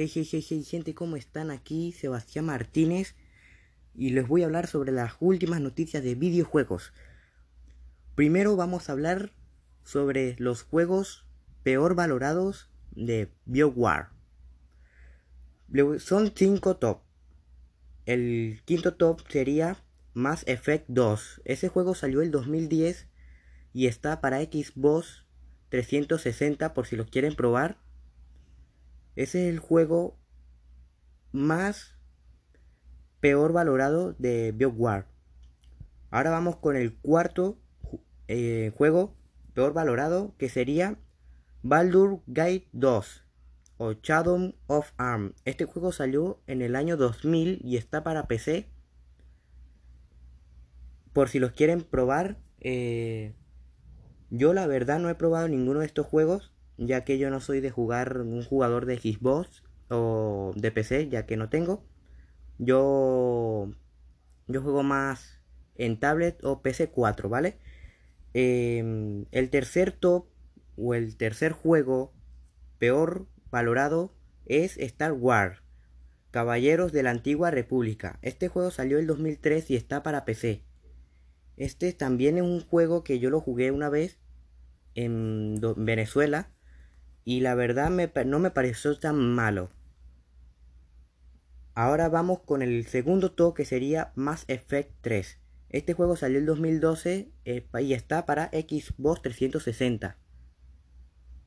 Hey, hey, hey, hey, gente, ¿cómo están? Aquí Sebastián Martínez y les voy a hablar sobre las últimas noticias de videojuegos. Primero vamos a hablar sobre los juegos peor valorados de BioWare. Son 5 top. El quinto top sería Mass Effect 2. Ese juego salió el 2010 y está para Xbox 360 por si lo quieren probar. Ese es el juego más peor valorado de BioWare. Ahora vamos con el cuarto eh, juego peor valorado que sería Baldur Gate 2 o Shadow of Arm. Este juego salió en el año 2000 y está para PC. Por si los quieren probar, eh, yo la verdad no he probado ninguno de estos juegos, ya que yo no soy de jugar un jugador de Xbox o de PC, ya que no tengo. Yo yo juego más en tablet o PC4, ¿vale? Em, el tercer top o el tercer juego peor valorado es Star Wars, Caballeros de la Antigua República. Este juego salió en 2003 y está para PC. Este también es un juego que yo lo jugué una vez en Venezuela y la verdad no me pareció tan malo. Ahora vamos con el segundo top que sería Mass Effect 3. Este juego salió en 2012 eh, y está para Xbox 360.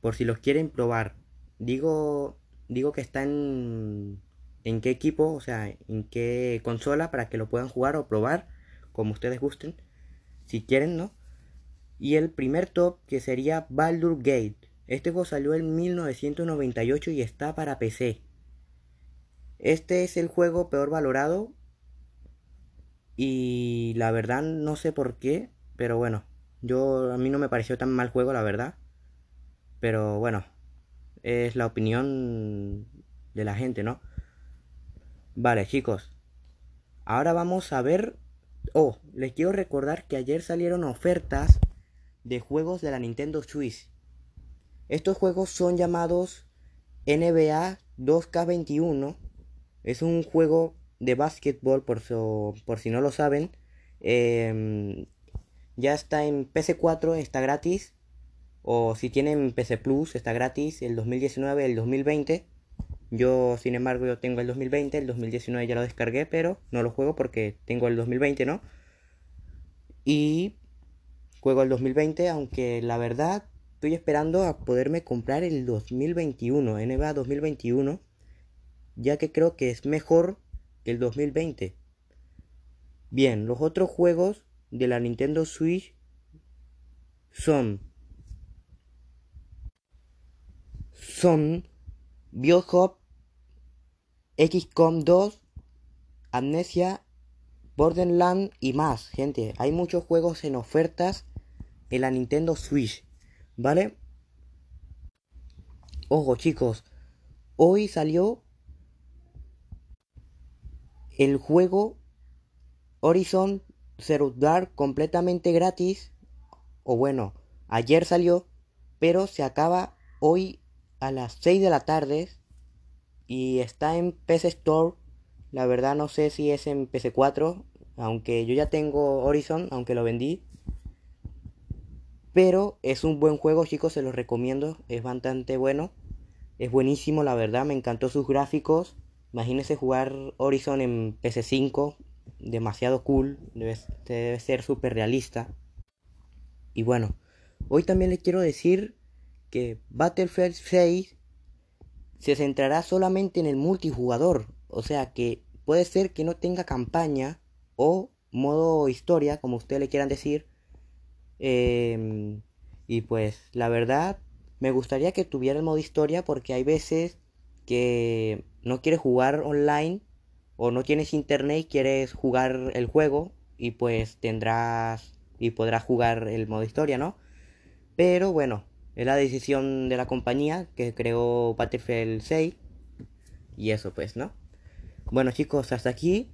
Por si los quieren probar. Digo, digo que está en, en qué equipo, o sea, en qué consola para que lo puedan jugar o probar como ustedes gusten si quieren, ¿no? Y el primer top que sería Baldur Gate. Este juego salió en 1998 y está para PC. Este es el juego peor valorado. Y la verdad no sé por qué. Pero bueno. Yo a mí no me pareció tan mal juego, la verdad. Pero bueno. Es la opinión de la gente, ¿no? Vale, chicos. Ahora vamos a ver Oh, les quiero recordar que ayer salieron ofertas de juegos de la Nintendo Switch. Estos juegos son llamados NBA 2K21. Es un juego de básquetbol, por, por si no lo saben. Em, ya está en PC4, está gratis. O si tienen PC Plus, está gratis el 2019, el 2020. Yo, sin embargo, yo tengo el 2020, el 2019 ya lo descargué, pero no lo juego porque tengo el 2020, ¿no? Y juego el 2020, aunque la verdad estoy esperando a poderme comprar el 2021, NBA 2021, ya que creo que es mejor que el 2020. Bien, los otros juegos de la Nintendo Switch son son Biohop XCOM 2, Amnesia, Borderlands y más, gente. Hay muchos juegos en ofertas en la Nintendo Switch, ¿vale? Ojo, chicos. Hoy salió el juego Horizon Zero Dark completamente gratis. O bueno, ayer salió, pero se acaba hoy a las 6 de la tarde y está en PC Store. La verdad no sé si es en PC4, aunque yo ya tengo Horizon, aunque lo vendí. Pero es un buen juego, chicos, se los recomiendo, es bastante bueno. Es buenísimo, la verdad, me encantó sus gráficos. Imagínense jugar Horizon en PC5, demasiado cool, debe, debe ser súper realista. Y bueno, hoy también les quiero decir que Battlefield 6 se centrará solamente en el multijugador. O sea que puede ser que no tenga campaña o modo historia, como ustedes le quieran decir. Em, y pues la verdad, me gustaría que tuviera el modo historia porque hay veces que no quieres jugar online o no tienes internet y quieres jugar el juego y pues tendrás y podrás jugar el modo historia, ¿no? Pero bueno, es la decisión de la compañía que creó Battlefield 6. Y eso pues, ¿no? Bueno chicos, hasta aquí.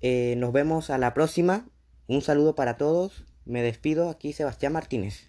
Eh, nos vemos a la próxima. Un saludo para todos. Me despido aquí Sebastián Martínez.